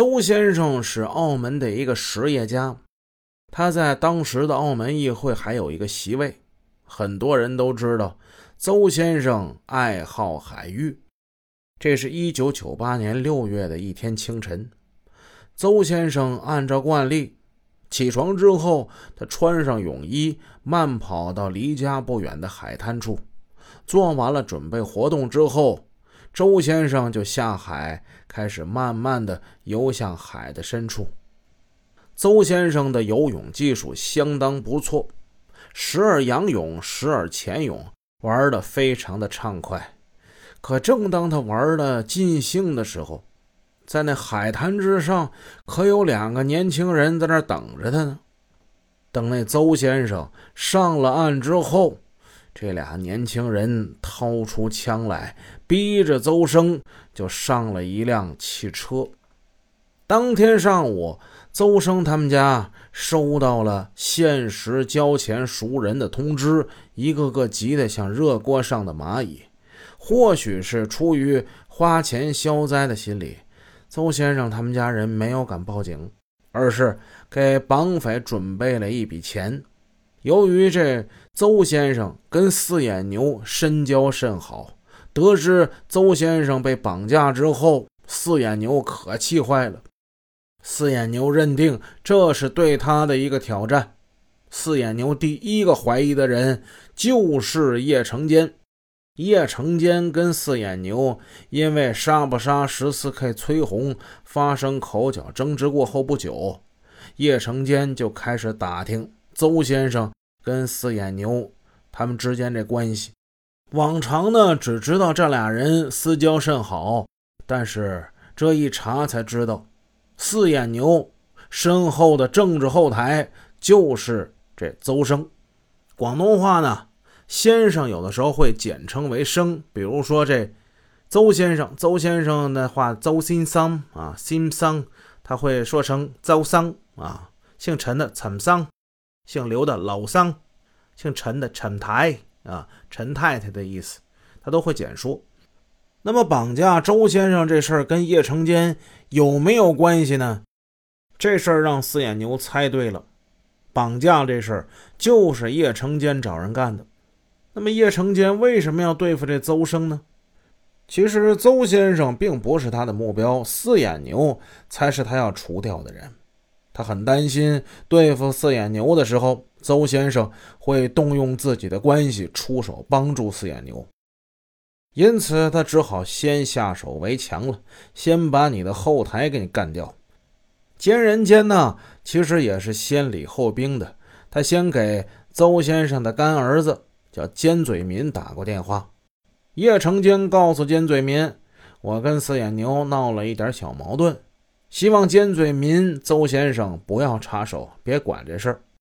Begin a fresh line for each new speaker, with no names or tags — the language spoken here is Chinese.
邹先生是澳门的一个实业家，他在当时的澳门议会还有一个席位。很多人都知道，邹先生爱好海域。这是一九九八年六月的一天清晨，邹先生按照惯例起床之后，他穿上泳衣，慢跑到离家不远的海滩处，做完了准备活动之后。周先生就下海，开始慢慢的游向海的深处。邹先生的游泳技术相当不错，时而仰泳，时而潜泳，玩的非常的畅快。可正当他玩的尽兴的时候，在那海滩之上，可有两个年轻人在那等着他呢。等那邹先生上了岸之后。这俩年轻人掏出枪来，逼着邹生就上了一辆汽车。当天上午，邹生他们家收到了限时交钱赎人的通知，一个个急得像热锅上的蚂蚁。或许是出于花钱消灾的心理，邹先生他们家人没有敢报警，而是给绑匪准备了一笔钱。由于这邹先生跟四眼牛深交甚好，得知邹先生被绑架之后，四眼牛可气坏了。四眼牛认定这是对他的一个挑战。四眼牛第一个怀疑的人就是叶成坚。叶成坚跟四眼牛因为杀不杀十四 K 崔红发生口角争执过后不久，叶成坚就开始打听。邹先生跟四眼牛他们之间这关系，往常呢只知道这俩人私交甚好，但是这一查才知道，四眼牛身后的政治后台就是这邹生。广东话呢，先生有的时候会简称为生，比如说这邹先生，邹先生的话，邹新桑啊，新桑，他会说成邹桑啊，姓陈的陈桑。姓刘的老桑，姓陈的陈台啊，陈太太的意思，他都会简说。那么绑架周先生这事儿跟叶成坚有没有关系呢？这事儿让四眼牛猜对了，绑架这事儿就是叶成坚找人干的。那么叶成坚为什么要对付这邹生呢？其实邹先生并不是他的目标，四眼牛才是他要除掉的人。他很担心对付四眼牛的时候，邹先生会动用自己的关系出手帮助四眼牛，因此他只好先下手为强了，先把你的后台给你干掉。奸人奸呢，其实也是先礼后兵的。他先给邹先生的干儿子叫尖嘴民打过电话，叶成坚告诉尖嘴民：“我跟四眼牛闹了一点小矛盾。”希望尖嘴民邹先生不要插手，别管这事儿。